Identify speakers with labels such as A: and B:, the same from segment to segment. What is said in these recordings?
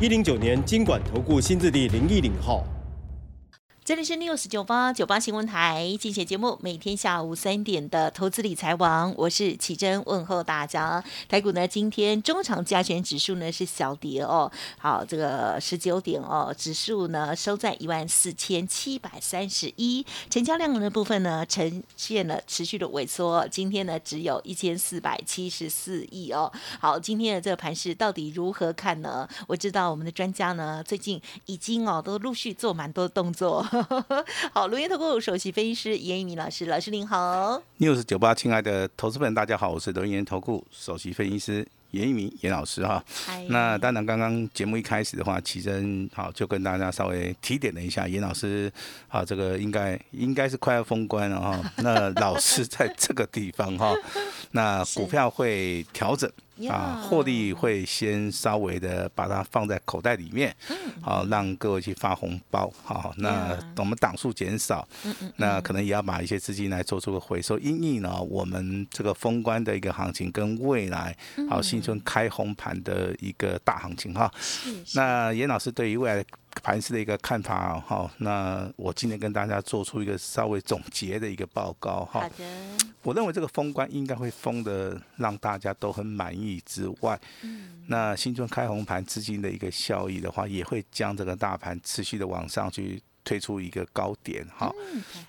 A: 一零九年经管投顾新字第零一零号。
B: 这里是 news 九八九八新闻台，进行节目，每天下午三点的投资理财网，我是启珍，问候大家。台股呢，今天中长加权指数呢是小跌哦，好，这个十九点哦，指数呢收在一万四千七百三十一，成交量的部分呢呈现了持续的萎缩，今天呢只有一千四百七十四亿哦。好，今天的这个盘势到底如何看呢？我知道我们的专家呢最近已经哦都陆续做蛮多动作。好，龙岩投顾首席分析师严一鸣老师，老师您好。
C: news 九八，亲爱的投资们，大家好，我是龙岩投顾首席分析师严一鸣严老师哈。那当然，刚刚节目一开始的话，奇珍好就跟大家稍微提点了一下，严老师啊，这个应该应该是快要封关了哈。那老师在这个地方哈，那股票会调整。啊，获利会先稍微的把它放在口袋里面，好让各位去发红包，好，那我们档数减少，那可能也要把一些资金来做出个回收。因为呢，我们这个封关的一个行情跟未来好新春开红盘的一个大行情哈，那严老师对于未来。盘市的一个看法哈，那我今天跟大家做出一个稍微总结的一个报告哈。
B: 好的。
C: 我认为这个封关应该会封的让大家都很满意之外，嗯，那新春开红盘资金的一个效益的话，也会将这个大盘持续的往上去推出一个高点哈。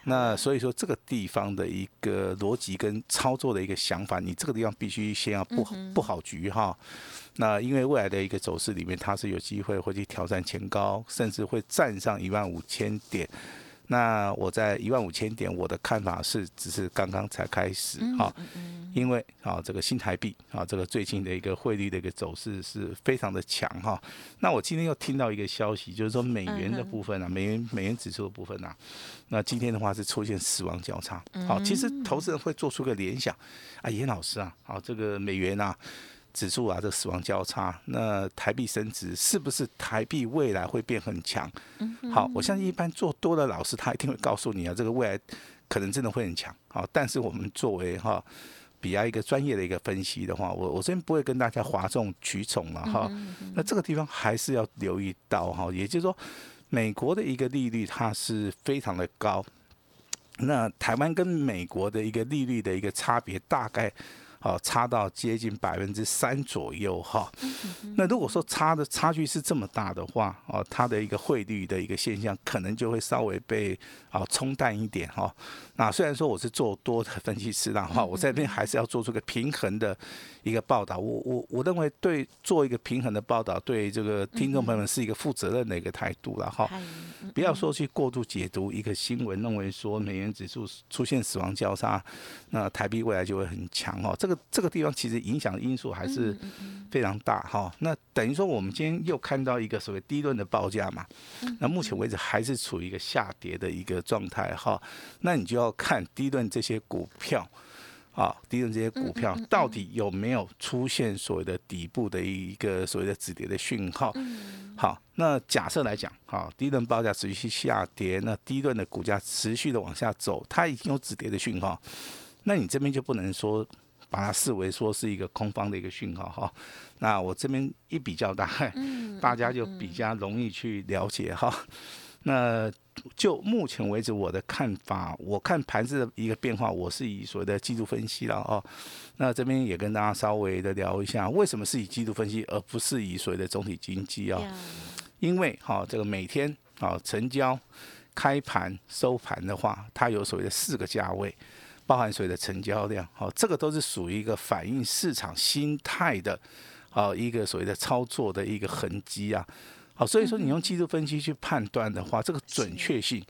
C: 那所以说这个地方的一个逻辑跟操作的一个想法，你这个地方必须先要布布好局哈。那因为未来的一个走势里面，它是有机会会去挑战前高，甚至会站上一万五千点。那我在一万五千点，我的看法是只是刚刚才开始哈，因为啊这个新台币啊这个最近的一个汇率的一个走势是非常的强哈。那我今天又听到一个消息，就是说美元的部分啊，美元美元指数的部分啊，那今天的话是出现死亡交叉。好，其实投资人会做出个联想，啊严老师啊，好这个美元啊。指数啊，这死亡交叉，那台币升值是不是台币未来会变很强？好，我相信一般做多的老师他一定会告诉你啊，这个未来可能真的会很强。好，但是我们作为哈比较一个专业的一个分析的话，我我这边不会跟大家哗众取宠了哈。那这个地方还是要留意到哈，也就是说，美国的一个利率它是非常的高，那台湾跟美国的一个利率的一个差别大概。好，差到接近百分之三左右哈。那如果说差的差距是这么大的话，哦，它的一个汇率的一个现象可能就会稍微被啊冲淡一点哈。那虽然说我是做多的分析师的话，我在这边还是要做出个平衡的一个报道。我我我认为对做一个平衡的报道，对这个听众朋友们是一个负责任的一个态度了哈。不要说去过度解读一个新闻，认为说美元指数出现死亡交叉，那台币未来就会很强哦。这个这个地方其实影响的因素还是非常大哈。那等于说我们今天又看到一个所谓低论的报价嘛，那目前为止还是处于一个下跌的一个状态哈。那你就要看低论这些股票啊，低论这些股票到底有没有出现所谓的底部的一个所谓的止跌的讯号。好，那假设来讲，哈，低论报价持续下跌，那低论的股价持续的往下走，它已经有止跌的讯号，那你这边就不能说。把它视为说是一个空方的一个讯号哈，那我这边一比较大，大家就比较容易去了解哈。那就目前为止我的看法，我看盘子的一个变化，我是以所谓的季度分析了哦。那这边也跟大家稍微的聊一下，为什么是以季度分析，而不是以所谓的总体经济啊？因为哈，这个每天啊成交、开盘、收盘的话，它有所谓的四个价位。包含水的成交量，好，这个都是属于一个反映市场心态的，好一个所谓的操作的一个痕迹啊，好，所以说你用技术分析去判断的话，这个准确性，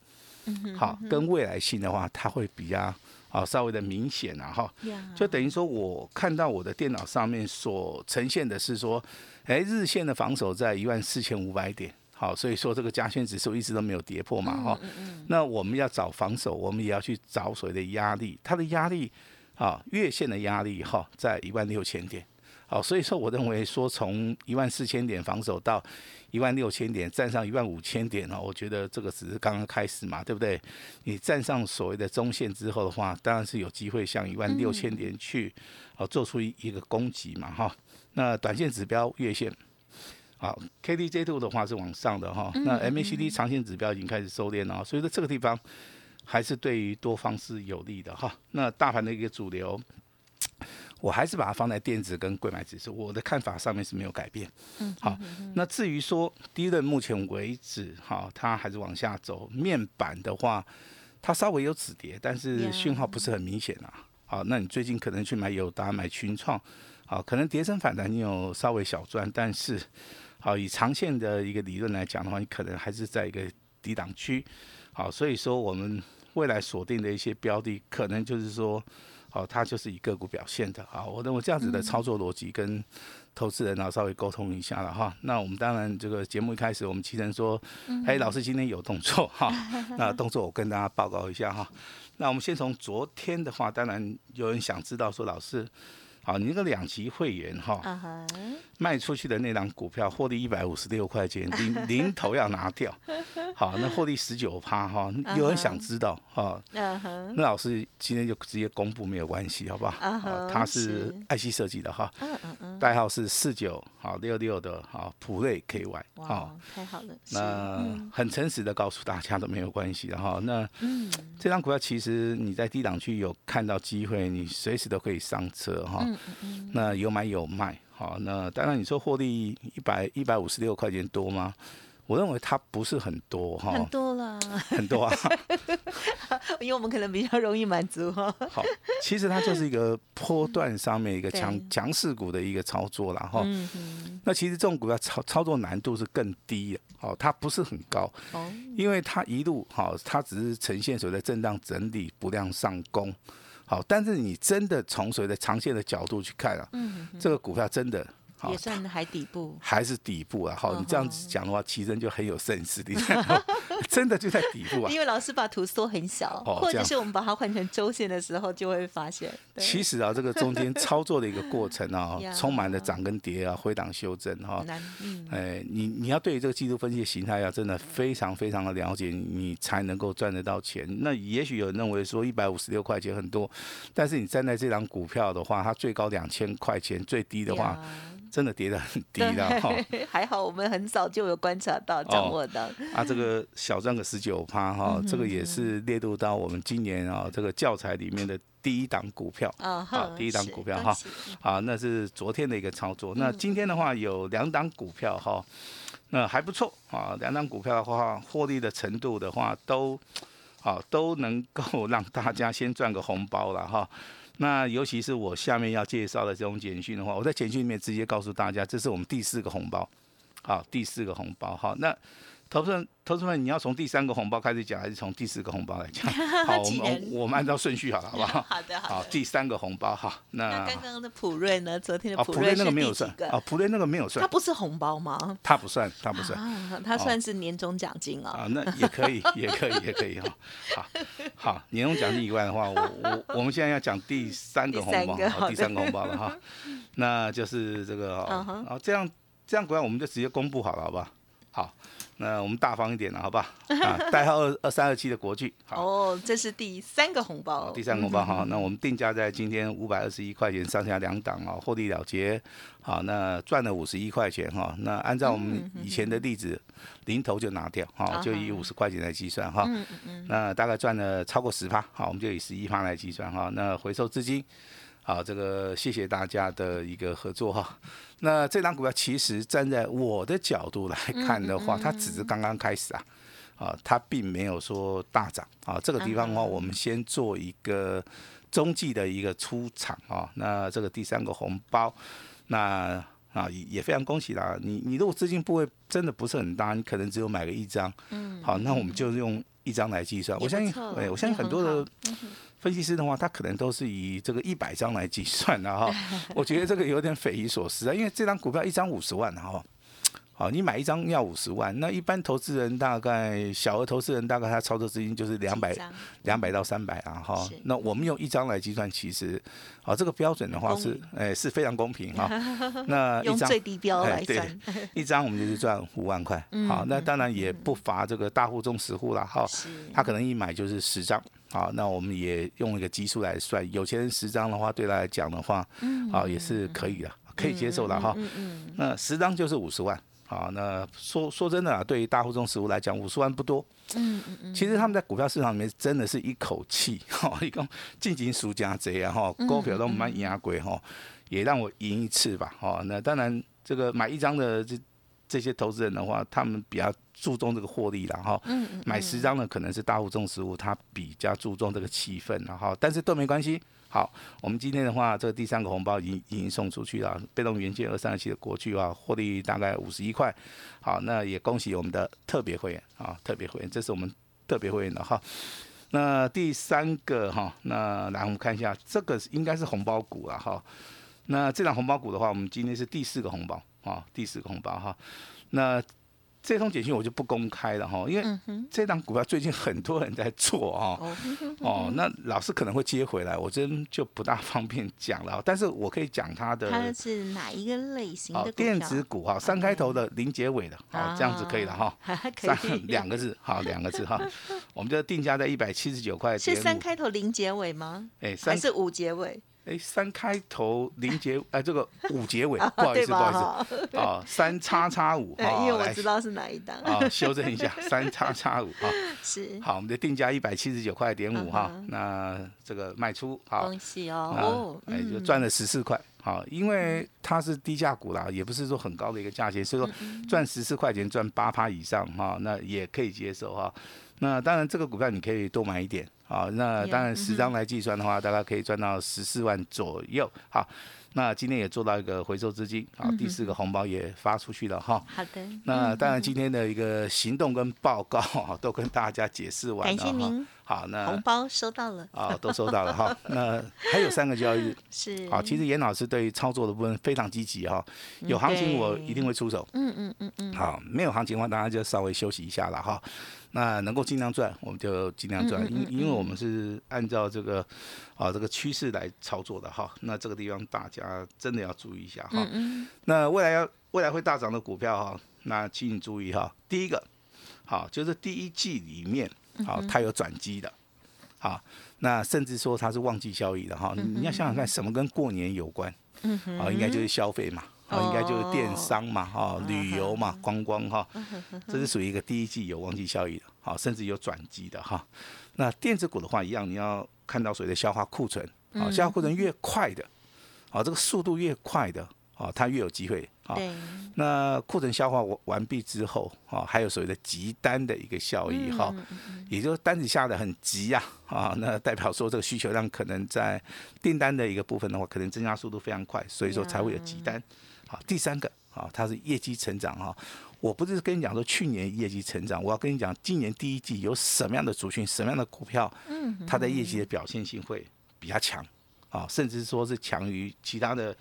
C: 好，跟未来性的话，它会比较啊稍微的明显啊哈，就等于说我看到我的电脑上面所呈现的是说，哎，日线的防守在一万四千五百点。好，所以说这个加权指数一直都没有跌破嘛，哈、那我们要找防守，我们也要去找所谓的压力，它的压力啊，月线的压力哈，在一万六千点。好，所以说我认为说从一万四千点防守到一万六千点，站上一万五千点哦，我觉得这个只是刚刚开始嘛，对不对？你站上所谓的中线之后的话，当然是有机会向一万六千点去哦做出一一个攻击嘛，哈。那短线指标月线。好，KDJ two 的话是往上的哈，那 MACD 长线指标已经开始收敛了，所以说这个地方还是对于多方是有利的哈。那大盘的一个主流，我还是把它放在电子跟贵买指数，我的看法上面是没有改变。嗯，好，那至于说第一轮目前为止哈，它还是往下走，面板的话，它稍微有止跌，但是讯号不是很明显啊。好，那你最近可能去买友达、买群创，好，可能跌升反弹你有稍微小赚，但是好以长线的一个理论来讲的话，你可能还是在一个低档区。好，所以说我们未来锁定的一些标的，可能就是说。好，它就是以个股表现的好。我认为这样子的操作逻辑跟投资人啊稍微沟通一下了哈。那我们当然这个节目一开始，我们其实说，哎，老师今天有动作哈。那动作我跟大家报告一下哈。那我们先从昨天的话，当然有人想知道说，老师。好，你那个两级会员哈，卖出去的那张股票获利一百五十六块钱，零零头要拿掉。好，那获利十九趴哈，有人想知道哈？那老师今天就直接公布没有关系，好不好？啊，他是爱惜设计的哈，代号是四九好六六的好普瑞 KY。
B: 哇，太好了。
C: 那很诚实的告诉大家都没有关系的哈。那这张股票其实你在低档区有看到机会，你随时都可以上车哈。那有买有卖，好，那当然你说获利一百一百五十六块钱多吗？我认为它不是很多哈，
B: 很多了，
C: 很多啊，
B: 因为我们可能比较容易满足哈。
C: 好，其实它就是一个波段上面一个强强势股的一个操作了哈。那其实这种股票操操作难度是更低的，好，它不是很高，哦，因为它一路哈，它只是呈现所谓的震荡整理不量上攻。好，但是你真的从所谓的长线的角度去看啊，这个股票真的。
B: 也算还底部，
C: 还是底部啊？好，你这样子讲的话，奇珍就很有 sense，真的就在底部啊。
B: 因为老师把图缩很小，或者是我们把它换成周线的时候，就会发现。
C: 其实啊，这个中间操作的一个过程啊，充满了涨跟跌啊，回档修正哈。哎，你你要对于这个技术分析的形态啊，真的非常非常的了解，你才能够赚得到钱。那也许有人认为说一百五十六块钱很多，但是你站在这张股票的话，它最高两千块钱，最低的话。真的跌得很低的哈，
B: 还好我们很早就有观察到、掌握到。
C: 啊，这个小赚个十九趴哈，这个也是列入到我们今年啊这个教材里面的第一档股票啊，第一档股票哈，啊，那是昨天的一个操作。那今天的话有两档股票哈，那还不错啊，两档股票的话获利的程度的话都，啊都能够让大家先赚个红包了哈。那尤其是我下面要介绍的这种简讯的话，我在简讯里面直接告诉大家，这是我们第四个红包，好，第四个红包，好，那。投资人，投资人，你要从第三个红包开始讲，还是从第四个红包来讲？好，我们我们按照顺序好了，好不好？
B: 好的，好。
C: 好，第三个红包哈。
B: 那刚刚的普瑞呢？昨天的
C: 普瑞那个没有算啊，普瑞那个没有算。
B: 它不是红包吗？
C: 它不算，它不算。
B: 它算是年终奖金啊。
C: 啊，那也可以，也可以，也可以哈。好，好，年终奖金以外的话，我我我们现在要讲第三个红包，第三个红包了哈。那就是这个啊，这样这样，过来我们就直接公布好了，好不好？好。那我们大方一点了，好吧？啊，代号二二三二七的国巨。
B: 哦，这是第三个红包。
C: 第三个红包哈，那我们定价在今天五百二十一块钱，上下两档啊，获利了结。好，那赚了五十一块钱哈。那按照我们以前的例子，零头就拿掉哈，就以五十块钱来计算哈。嗯嗯嗯。那大概赚了超过十趴，好，我们就以十一趴来计算哈。那回收资金。好，这个谢谢大家的一个合作哈。那这张股票其实站在我的角度来看的话，它只是刚刚开始啊，啊，它并没有说大涨啊。这个地方的话，我们先做一个中继的一个出场啊。那这个第三个红包，那啊也也非常恭喜啦。你你如果资金部位真的不是很大，你可能只有买个一张，嗯，好，那我们就用一张来计算。我相信，哎，我相信很多的。分析师的话，他可能都是以这个一百张来计算的哈。我觉得这个有点匪夷所思啊，因为这张股票一张五十万哈。好，你买一张要五十万，那一般投资人大概小额投资人大概他操作资金就是两百两百到三百啊哈。那我们用一张来计算，其实好这个标准的话是哎是非常公平哈。那
B: 用最低标来算，
C: 一张我们就是赚五万块。好，那当然也不乏这个大户中十户了哈。他可能一买就是十张。好，那我们也用一个基数来算，有钱人十张的话，对他来讲的话，好也是可以的，可以接受的哈。那十张就是五十万。好，那说说真的啊，对于大户中实物来讲，五十万不多。嗯嗯嗯。其实他们在股票市场里面真的是一口气，哈，一共进行输家贼啊，哈，股票都蛮压贵哈，也让我赢一次吧，哈。那当然，这个买一张的这这些投资人的话，他们比较注重这个获利了哈。嗯嗯。买十张的可能是大户中实物，他比较注重这个气氛了哈，但是都没关系。好，我们今天的话，这个第三个红包已经已经送出去了。被动元件二三二七的国巨啊，获利大概五十一块。好，那也恭喜我们的特别会员啊，特别会员，这是我们特别会员的哈。那第三个哈，那来我们看一下，这个应该是红包股了哈。那这张红包股的话，我们今天是第四个红包啊，第四个红包哈。那这通简讯我就不公开了哈，因为这档股票最近很多人在做哈，哦，那老师可能会接回来，我真就不大方便讲了。但是我可以讲它的，
B: 它是哪一个类型的
C: 电子股哈，三开头的零结尾的，好，这样子可以了哈，
B: 三
C: 两个字，好，两个字哈，我们就定价在一百七十九块。
B: 是三开头零结尾吗？哎，还是五结尾？
C: 哎，三开头零结哎，这个五结尾，不好意思，不好意思，啊，三叉叉五，
B: 因为我知道是哪一档，
C: 啊，修正一下，三叉叉五，啊，
B: 是，
C: 好，我们的定价一百七十九块点五，哈，那这个卖出，好，
B: 恭喜哦，
C: 哎，就赚了十四块，好，因为它是低价股啦，也不是说很高的一个价钱，所以说赚十四块钱赚八趴以上，哈，那也可以接受哈，那当然这个股票你可以多买一点。啊，那当然十张来计算的话，大概可以赚到十四万左右。好，那今天也做到一个回收资金，好，第四个红包也发出去了哈。
B: 好的。
C: 那当然今天的一个行动跟报告都跟大家解释完了
B: 感谢您。
C: 好，那
B: 红包收到了。
C: 啊，都收到了哈。那还有三个交易日。
B: 是。
C: 好，其实严老师对于操作的部分非常积极哈。有行情我一定会出手。嗯嗯嗯嗯。好，没有行情的话，大家就稍微休息一下了哈。那能够尽量赚，我们就尽量赚，因因为我们是按照这个啊这个趋势来操作的哈。那这个地方大家真的要注意一下哈。那未来要未来会大涨的股票哈，那请你注意哈。第一个，好就是第一季里面好它有转机的，好，那甚至说它是旺季效益的哈。你要想想看，什么跟过年有关？啊，应该就是消费嘛。好，应该就是电商嘛，哈，旅游嘛，观光哈，这是属于一个第一季有旺季效益的，好，甚至有转机的哈。那电子股的话一样，你要看到所谓的消化库存，好，消化库存越快的，好，这个速度越快的，好，它越有机会。好，那库存消化完完毕之后，啊，还有所谓的急单的一个效益，哈，也就是单子下的很急呀，啊，那代表说这个需求量可能在订单的一个部分的话，可能增加速度非常快，所以说才会有急单。好，第三个啊，它是业绩成长哈。我不是跟你讲说去年业绩成长，我要跟你讲今年第一季有什么样的族群、什么样的股票，嗯，它的业绩的表现性会比较强啊，甚至说是强于其他的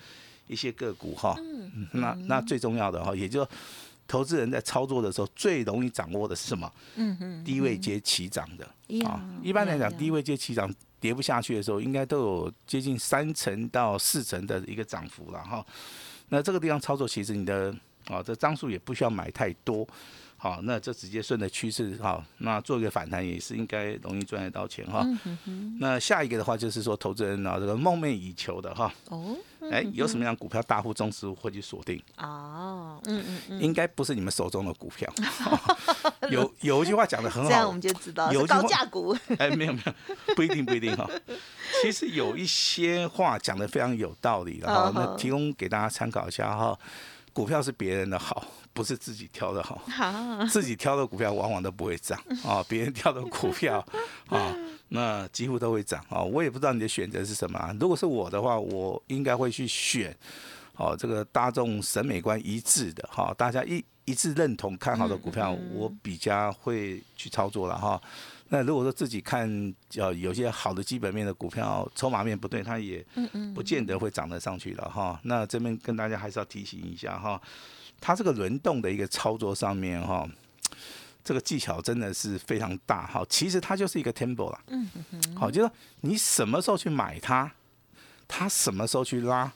C: 一些个股哈。嗯，那那最重要的哈，也就投资人在操作的时候最容易掌握的是什么？嗯嗯，低位接起涨的啊。一般来讲，低位接起涨。跌不下去的时候，应该都有接近三成到四成的一个涨幅了哈。那这个地方操作，其实你的啊，这张数也不需要买太多，好，那这直接顺着趋势哈，那做一个反弹也是应该容易赚得到钱哈。那下一个的话就是说，投资人啊，这个梦寐以求的哈。哦。哎，有什么样股票大户中资会去锁定？哦，嗯嗯嗯，应该不是你们手中的股票。有有一句话讲的很好，
B: 这样我们就知道有高价股。
C: 哎，没有没有，不一定不一定哈。其实有一些话讲的非常有道理，然后那提供给大家参考一下哈。股票是别人的好，不是自己挑的好。好，自己挑的股票往往都不会涨 啊，别人挑的股票 啊。那几乎都会涨啊！我也不知道你的选择是什么。如果是我的话，我应该会去选，哦，这个大众审美观一致的哈，大家一一致认同看好的股票，我比较会去操作了哈。那如果说自己看呃有些好的基本面的股票，筹码面不对，它也不见得会涨得上去了哈。那这边跟大家还是要提醒一下哈，它这个轮动的一个操作上面哈，这个技巧真的是非常大哈。其实它就是一个 tempo 啦，嗯好，就是你什么时候去买它，它什么时候去拉，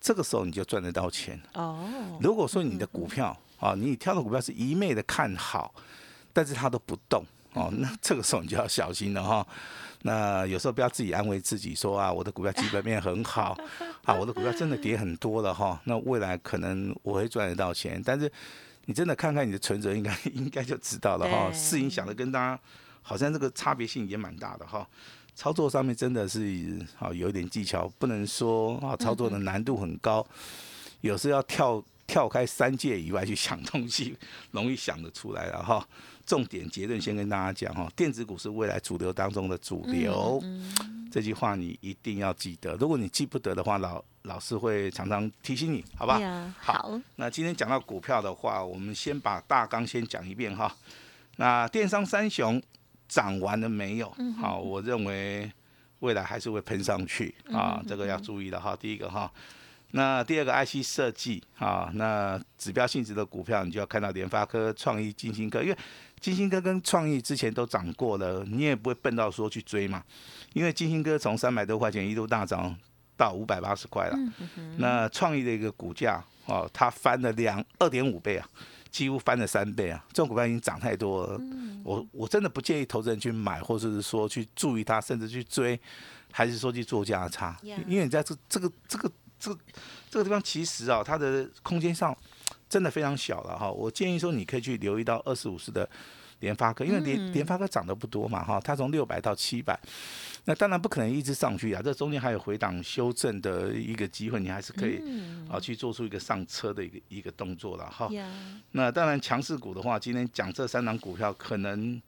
C: 这个时候你就赚得到钱。
B: 哦，
C: 如果说你的股票啊，你挑的股票是一昧的看好，但是它都不动。哦，那这个时候你就要小心了哈。那有时候不要自己安慰自己说啊，我的股票基本面很好啊，我的股票真的跌很多了哈。那未来可能我会赚得到钱，但是你真的看看你的存折，应该应该就知道了哈。事情想的跟大家好像这个差别性也蛮大的哈。操作上面真的是啊有一点技巧，不能说啊操作的难度很高，有时候要跳跳开三界以外去想东西，容易想得出来了哈。重点结论先跟大家讲哈，电子股是未来主流当中的主流，这句话你一定要记得。如果你记不得的话，老老师会常常提醒你，好吧？
B: 好。
C: 那今天讲到股票的话，我们先把大纲先讲一遍哈。那电商三雄涨完了没有？好，我认为未来还是会喷上去啊，这个要注意的哈。第一个哈。那第二个 IC 设计啊，那指标性质的股票，你就要看到联发科、创意、金星科，因为金星哥跟创意之前都涨过了，你也不会笨到说去追嘛。因为金星哥从三百多块钱一度大涨到五百八十块了，那创意的一个股价哦，它翻了两二点五倍啊，几乎翻了三倍啊，这种股票已经涨太多了。我我真的不建议投资人去买，或者是说去注意它，甚至去追，还是说去做价差，因为你在这这个这个。这个这个地方其实啊，它的空间上真的非常小了哈。我建议说，你可以去留意到二十五市的联发科，因为联联发科涨得不多嘛哈。它从六百到七百，那当然不可能一直上去啊。这中间还有回档修正的一个机会，你还是可以啊去做出一个上车的一个一个动作了哈。那当然强势股的话，今天讲这三档股票，可能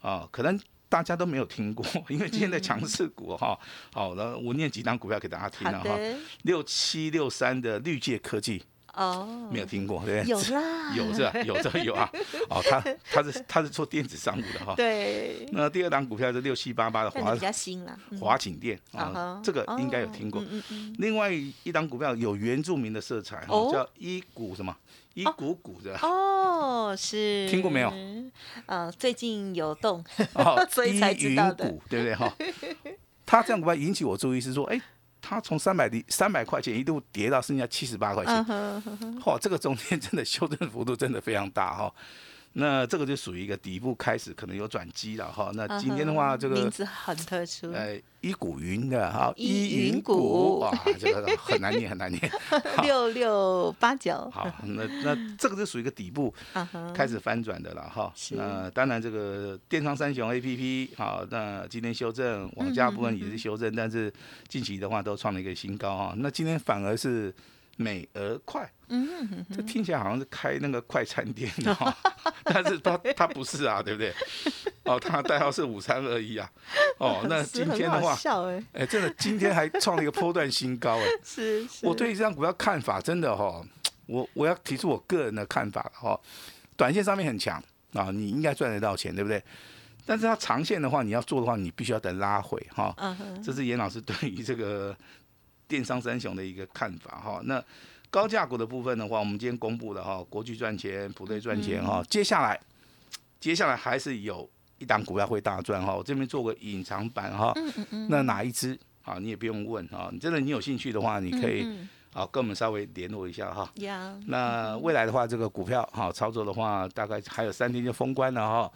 C: 啊可能。大家都没有听过，因为今天的强势股哈，好，那我念几档股票给大家听了哈，六七六三的绿界科技哦，没有听过对不对？
B: 有啦，
C: 有是吧？有这个有啊，哦，他他是他是做电子商务的哈，
B: 对。
C: 那第二档股票是六七八八的华
B: 比较新了，
C: 华景店啊，这个应该有听过。另外一档股票有原住民的色彩，叫一股什么？一股股的
B: 哦，是
C: 听过没有？
B: 呃，最近有动，所以才知道的，
C: 对不对哈？他这样股票引起我注意是说，哎，他从三百三百块钱一度跌到剩下七十八块钱，嚯，这个中间真的修正幅度真的非常大哈。那这个就属于一个底部开始，可能有转机了哈。那今天的话，这个
B: 名字很特殊，
C: 哎，一股云的哈，一云股哇，这个很难念，很难念。
B: 六六八九，
C: 好，那那这个就属于一个底部开始翻转的了哈。那当然，这个电商三雄 A P P 好，那今天修正，网价部分也是修正，但是近期的话都创了一个新高哈。那今天反而是。美而快，嗯哼，这听起来好像是开那个快餐店的，但是它它不是啊，对不对？哦，它代号是五三二一啊，哦，那今天的话，哎，真的今天还创了一个波段新高，哎，
B: 是，
C: 我对这张股票看法真的哈，我我要提出我个人的看法哈，短线上面很强啊，你应该赚得到钱，对不对？但是它长线的话，你要做的话，你必须要等拉回哈，这是严老师对于这个。电商三雄的一个看法哈，那高价股的部分的话，我们今天公布了哈，国巨赚钱，普瑞赚钱哈，接下来接下来还是有一档股票会大赚哈，我这边做个隐藏版哈，那哪一支啊？你也不用问啊，你真的你有兴趣的话，你可以啊跟我们稍微联络一下哈。那未来的话，这个股票哈操作的话，大概还有三天就封关了哈。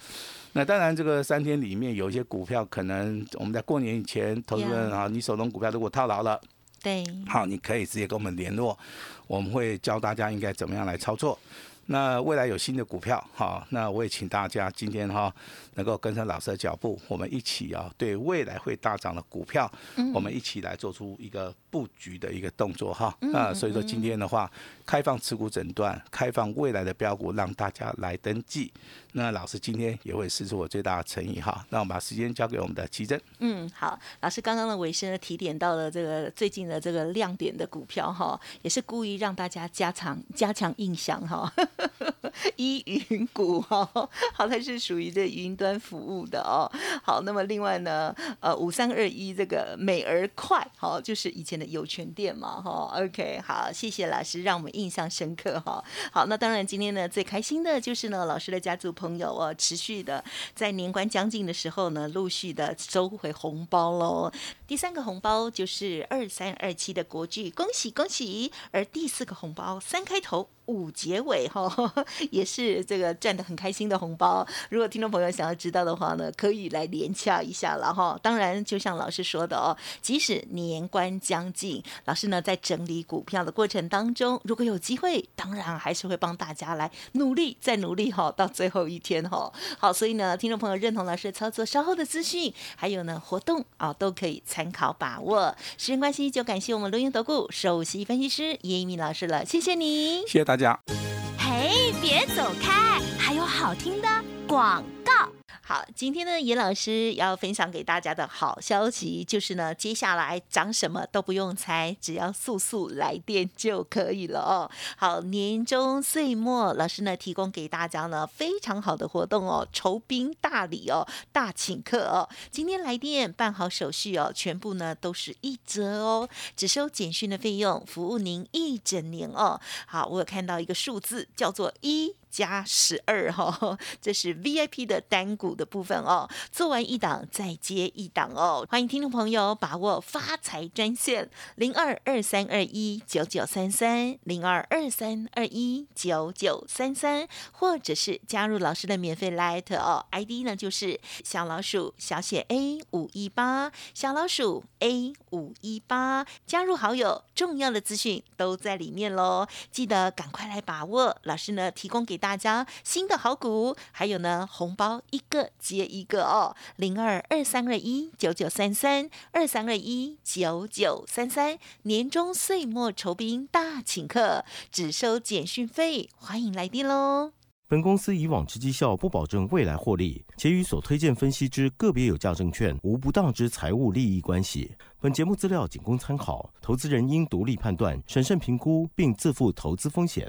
C: 那当然，这个三天里面有一些股票，可能我们在过年以前，投资人啊，你手中股票如果套牢了。
B: 对，
C: 好，你可以直接跟我们联络，我们会教大家应该怎么样来操作。那未来有新的股票，哈，那我也请大家今天哈能够跟上老师的脚步，我们一起啊，对未来会大涨的股票，我们一起来做出一个布局的一个动作哈。那所以说今天的话，开放持股诊断，开放未来的标股，让大家来登记。那老师今天也会施出我最大的诚意哈。那我们把时间交给我们的奇珍。
B: 嗯，好，老师刚刚的尾声呢提点到了这个最近的这个亮点的股票哈，也是故意让大家加强加强印象哈。依云股哈，好，它是属于这云端服务的哦。好，那么另外呢，呃，五三二一这个美而快，好，就是以前的有权店嘛哈。OK，好，谢谢老师，让我们印象深刻哈。好，那当然今天呢最开心的就是呢老师的家族朋友哦，持续的在年关将近的时候呢，陆续的收回红包喽。第三个红包就是二三二七的国剧，恭喜恭喜！而第四个红包三开头。五结尾哈，也是这个赚的很开心的红包。如果听众朋友想要知道的话呢，可以来连洽一下了哈。当然，就像老师说的哦，即使年关将近，老师呢在整理股票的过程当中，如果有机会，当然还是会帮大家来努力再努力哈，到最后一天哈。好，所以呢，听众朋友认同老师的操作，稍后的资讯还有呢活动啊，都可以参考把握。时间关系，就感谢我们录音投顾首席分析师叶一鸣老师了，谢谢你，
C: 谢谢大
D: 嘿，别走开，还有好听的广告。
B: 好，今天呢，严老师要分享给大家的好消息就是呢，接下来涨什么都不用猜，只要速速来电就可以了哦。好，年终岁末，老师呢提供给大家呢非常好的活动哦，酬宾大礼哦，大请客哦。今天来电办好手续哦，全部呢都是一折哦，只收简讯的费用，服务您一整年哦。好，我有看到一个数字叫做一。加十二哈，这是 VIP 的单股的部分哦。做完一档再接一档哦。欢迎听众朋友把握发财专线零二二三二一九九三三零二二三二一九九三三，或者是加入老师的免费 Light 哦，ID 呢就是小老鼠小写 A 五一八小老鼠 A 五一八，加入好友，重要的资讯都在里面喽。记得赶快来把握，老师呢提供给。大家新的好股，还有呢，红包一个接一个哦，零二二三二一九九三三二三二一九九三三，年终岁末酬宾大请客，只收简讯费，欢迎来电喽。
A: 本公司以往之绩效不保证未来获利，且与所推荐分析之个别有价证券无不当之财务利益关系。本节目资料仅供参考，投资人应独立判断、审慎评估，并自负投资风险。